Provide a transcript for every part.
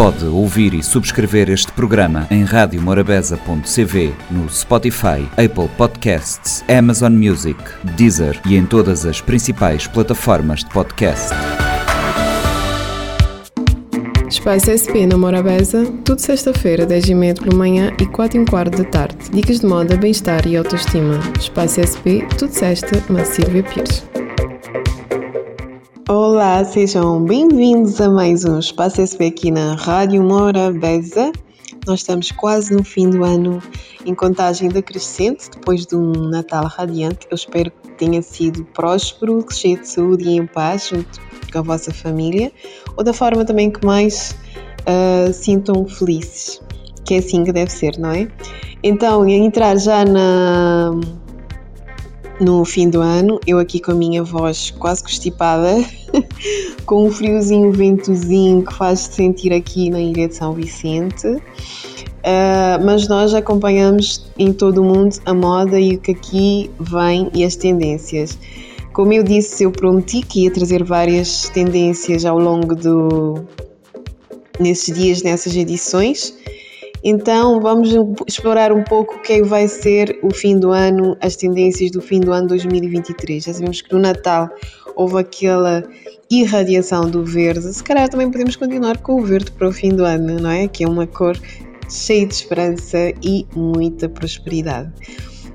Pode ouvir e subscrever este programa em radiomorabeza.cv, no Spotify, Apple Podcasts, Amazon Music, Deezer e em todas as principais plataformas de podcast. Espaço SP na Morabeza, tudo sexta-feira, 10h30 pela manhã e 4 h quarto da tarde. Dicas de moda, bem-estar e autoestima. Espaço SP, tudo sexta, na Silvia Pires. Olá, sejam bem-vindos a mais um Espaço SP aqui na Rádio Morabeza. Nós estamos quase no fim do ano em contagem decrescente, depois de um Natal radiante. Eu espero que tenha sido próspero, cheio de saúde e em paz, junto com a vossa família, ou da forma também que mais uh, sintam felizes, que é assim que deve ser, não é? Então, entrar já na, no fim do ano, eu aqui com a minha voz quase constipada, com um friozinho, ventozinho que faz -se sentir aqui na Ilha de São Vicente. Uh, mas nós acompanhamos em todo o mundo a moda e o que aqui vem e as tendências. Como eu disse, eu prometi que ia trazer várias tendências ao longo do nesses dias, nessas edições. Então vamos explorar um pouco o que é vai ser o fim do ano, as tendências do fim do ano 2023. Já sabemos que no Natal houve aquela irradiação do verde, se calhar também podemos continuar com o verde para o fim do ano, não é? Que é uma cor cheia de esperança e muita prosperidade.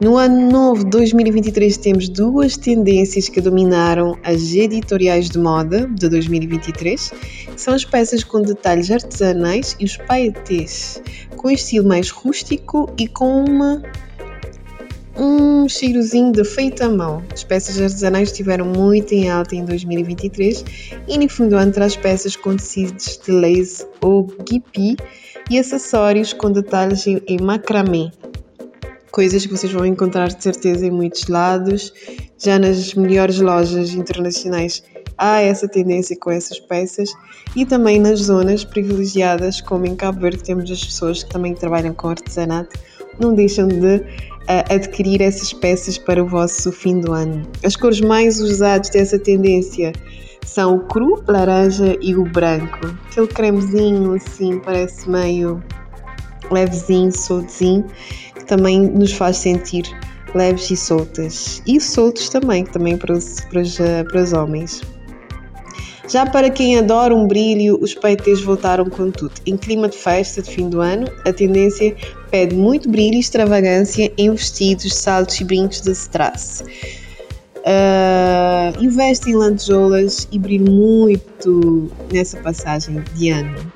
No ano novo 2023 temos duas tendências que dominaram as editoriais de moda de 2023, que são as peças com detalhes artesanais e os paetês, com estilo mais rústico e com uma um cheirozinho de feito à mão. As peças artesanais estiveram muito em alta em 2023 e no fundo ano traz peças com tecidos de lace ou guipi e acessórios com detalhes em macramê, coisas que vocês vão encontrar de certeza em muitos lados. Já nas melhores lojas internacionais há essa tendência com essas peças e também nas zonas privilegiadas, como em Cabo Verde, temos as pessoas que também trabalham com artesanato, não deixam de adquirir essas peças para o vosso fim do ano. As cores mais usadas dessa tendência são o cru, laranja e o branco. Aquele cremezinho assim, parece meio levezinho, soltezinho também nos faz sentir leves e soltas. E soltos também, também para os, para os, para os homens. Já para quem adora um brilho, os peitês voltaram com tudo. Em clima de festa de fim do ano, a tendência pede muito brilho e extravagância em vestidos, saltos e brincos de strass. Uh, investe em lantejoulas e brilho muito nessa passagem de ano.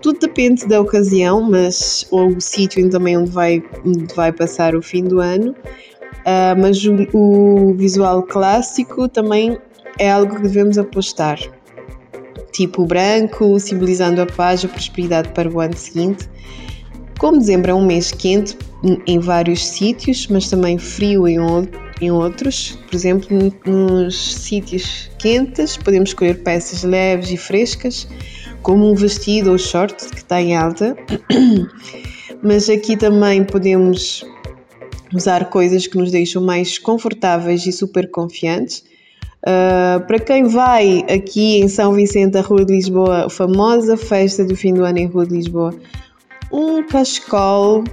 Tudo depende da ocasião, mas ou o sítio também onde vai, onde vai passar o fim do ano. Uh, mas o, o visual clássico também é algo que devemos apostar. Tipo branco, simbolizando a paz e a prosperidade para o ano seguinte. Como dezembro é um mês quente em vários sítios, mas também frio em, em outros, por exemplo, nos sítios quentes podemos escolher peças leves e frescas como um vestido ou short que está em alta, mas aqui também podemos usar coisas que nos deixam mais confortáveis e super confiantes. Uh, para quem vai aqui em São Vicente, a Rua de Lisboa, a famosa festa do fim do ano em Rua de Lisboa, um cachecol,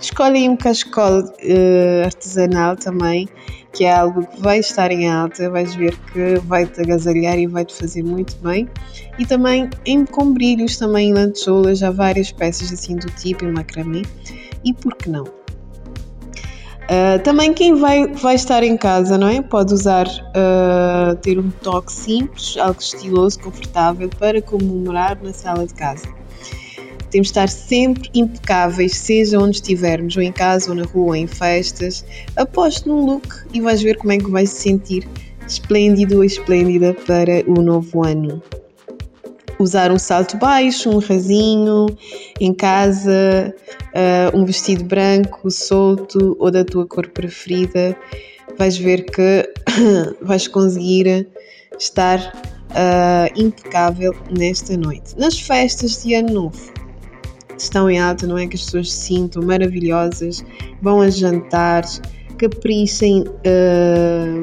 escolhem um cachecol uh, artesanal também, que é algo que vai estar em alta, vais ver que vai-te agasalhar e vai-te fazer muito bem. E também em, com brilhos, também em lantejoulas, há várias peças assim do tipo, em macramê. E por que não? Uh, também quem vai, vai estar em casa, não é? Pode usar, uh, ter um toque simples, algo estiloso, confortável para comemorar na sala de casa. Temos de estar sempre impecáveis, seja onde estivermos, ou em casa, ou na rua, ou em festas. Aposte num look e vais ver como é que vais se sentir esplêndido ou esplêndida para o novo ano. Usar um salto baixo, um rasinho, em casa, uh, um vestido branco, solto ou da tua cor preferida, vais ver que vais conseguir estar uh, impecável nesta noite. Nas festas de Ano Novo, estão em alta, não é? Que as pessoas se sintam maravilhosas, vão a jantar, caprichem uh,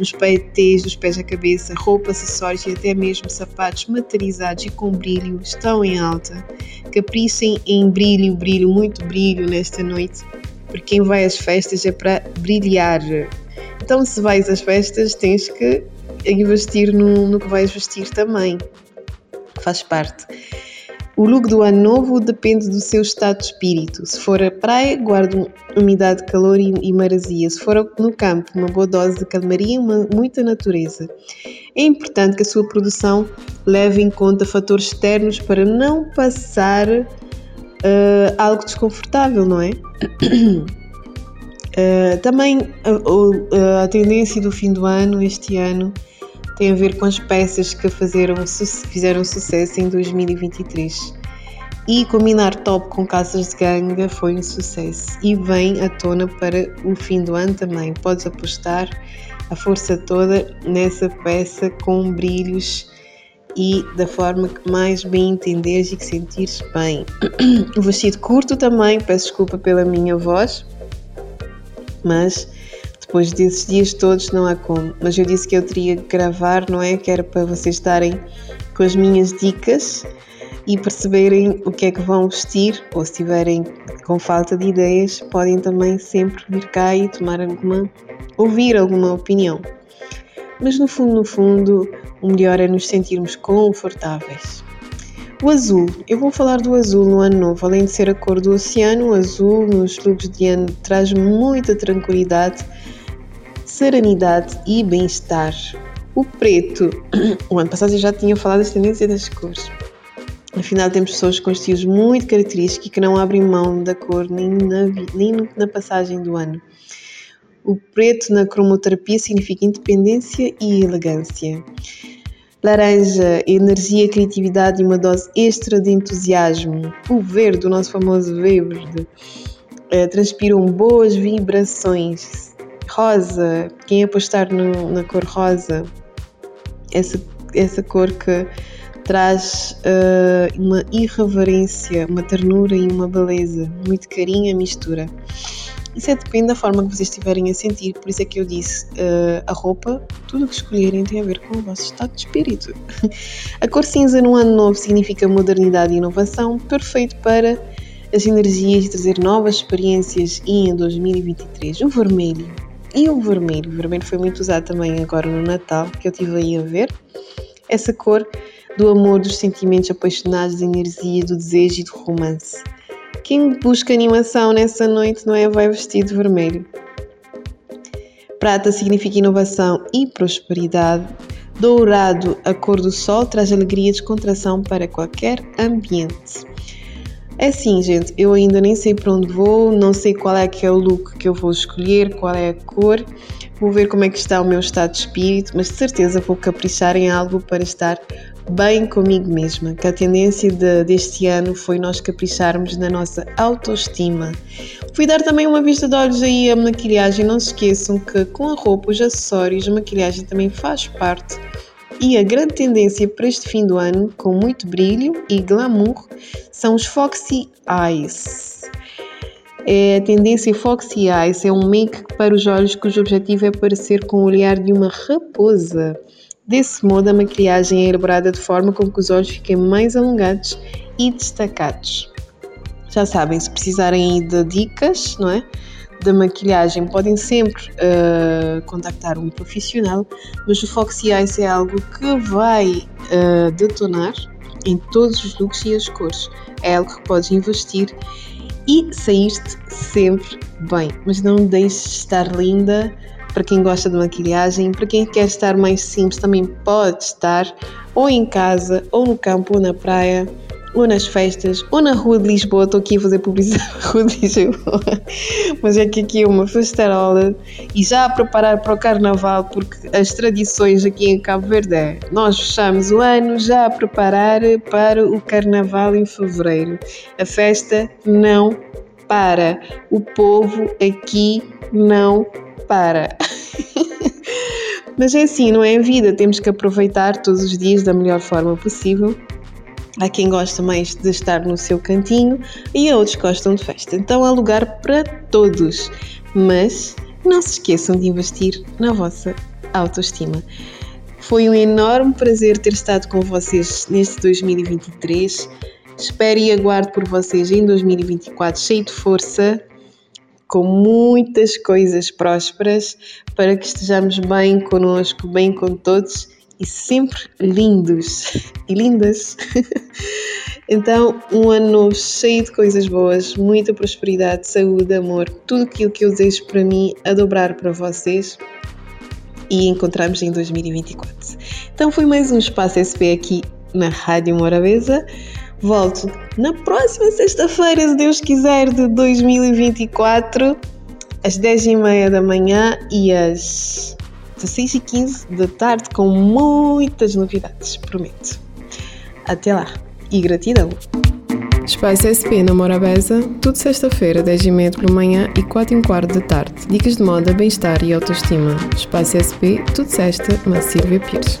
nos pés, dos pés à cabeça, roupa, acessórios e até mesmo sapatos materializados e com brilho estão em alta. Caprichem em brilho, brilho, muito brilho nesta noite, porque quem vai às festas é para brilhar. Então, se vais às festas, tens que investir no, no que vais vestir também. Faz parte. O look do ano novo depende do seu estado de espírito. Se for a praia, guarde umidade, calor e, marazia. Se for no campo, uma boa dose de calmaria e muita natureza. É importante que a sua produção leve em conta fatores externos para não passar uh, algo desconfortável, não é? Uh, também uh, a tendência do fim do ano, este ano, tem a ver com as peças que fizeram, fizeram sucesso em 2023. E combinar top com caças de ganga foi um sucesso e vem à tona para o fim do ano também. Podes apostar a força toda nessa peça com brilhos e da forma que mais bem entenderes e que sentires bem. O vestido curto também, peço desculpa pela minha voz, mas depois desses dias todos não há como. Mas eu disse que eu teria que gravar, não é? Que era para vocês estarem com as minhas dicas e perceberem o que é que vão vestir, ou se estiverem com falta de ideias, podem também sempre vir cá e tomar alguma, ouvir alguma opinião. Mas no fundo, no fundo, o melhor é nos sentirmos confortáveis. O azul, eu vou falar do azul no ano novo, além de ser a cor do oceano, o azul nos looks de ano traz muita tranquilidade serenidade e bem-estar. O preto, o ano passado eu já tinha falado das tendências das cores. Afinal, temos pessoas com estilos muito característicos e que não abrem mão da cor nem na, nem na passagem do ano. O preto na cromoterapia significa independência e elegância. Laranja, energia, criatividade e uma dose extra de entusiasmo. O verde, o nosso famoso verde, eh, transpiram boas vibrações rosa, quem apostar no, na cor rosa, essa, essa cor que traz uh, uma irreverência, uma ternura e uma beleza, muito carinho a mistura. Isso é, depende da forma que vocês estiverem a sentir, por isso é que eu disse, uh, a roupa, tudo o que escolherem tem a ver com o vosso estado de espírito. a cor cinza no ano novo significa modernidade e inovação, perfeito para as energias de trazer novas experiências e em 2023 o vermelho e o vermelho. O vermelho foi muito usado também agora no Natal, que eu tive aí a ver. Essa cor do amor, dos sentimentos apaixonados, da energia, do desejo e do romance. Quem busca animação nessa noite não é vai vestido vermelho. Prata significa inovação e prosperidade. Dourado, a cor do sol, traz alegria e descontração para qualquer ambiente. É assim, gente, eu ainda nem sei para onde vou, não sei qual é que é o look que eu vou escolher, qual é a cor. Vou ver como é que está o meu estado de espírito, mas de certeza vou caprichar em algo para estar bem comigo mesma. Que a tendência de, deste ano foi nós capricharmos na nossa autoestima. Fui dar também uma vista de olhos aí à maquilhagem. Não se esqueçam que com a roupa, os acessórios, a maquilhagem também faz parte e a grande tendência para este fim do ano, com muito brilho e glamour, são os Foxy Eyes. É a tendência Foxy Eyes é um make para os olhos cujo objetivo é parecer com o olhar de uma raposa. Desse modo, a maquilhagem é elaborada de forma com que os olhos fiquem mais alongados e destacados. Já sabem, se precisarem de dicas, não é? Da maquilhagem podem sempre uh, contactar um profissional, mas o Foxy Eyes é algo que vai uh, detonar em todos os looks e as cores. É algo que podes investir e saíste sempre bem, mas não deixes de estar linda. Para quem gosta de maquilhagem, para quem quer estar mais simples, também pode estar ou em casa, ou no campo, ou na praia ou nas festas, ou na Rua de Lisboa. Estou aqui a fazer publicidade na Rua de Lisboa, mas é que aqui é uma festarola e já a preparar para o Carnaval, porque as tradições aqui em Cabo Verde é nós fechamos o ano já a preparar para o Carnaval em Fevereiro. A festa não para, o povo aqui não para. Mas é assim, não é a vida, temos que aproveitar todos os dias da melhor forma possível Há quem gosta mais de estar no seu cantinho e outros gostam de festa. Então há lugar para todos. Mas não se esqueçam de investir na vossa autoestima. Foi um enorme prazer ter estado com vocês neste 2023. Espero e aguardo por vocês em 2024 cheio de força, com muitas coisas prósperas, para que estejamos bem conosco, bem com todos e sempre lindos e lindas. então, um ano novo cheio de coisas boas, muita prosperidade, saúde, amor, tudo aquilo que eu desejo para mim a dobrar para vocês e encontramos em 2024. Então foi mais um Espaço SP aqui na Rádio Morabeza. Volto na próxima sexta-feira, se Deus quiser, de 2024, às 10h30 da manhã e às 16h15 da tarde, com muitas novidades, prometo. Até lá e gratidão! Espaço SP na Morabeza, tudo sexta-feira, 10h30 pela manhã e 4 h quarto da tarde. Dicas de moda, bem-estar e autoestima. Espaço SP, tudo sexta, na Silvia Pires.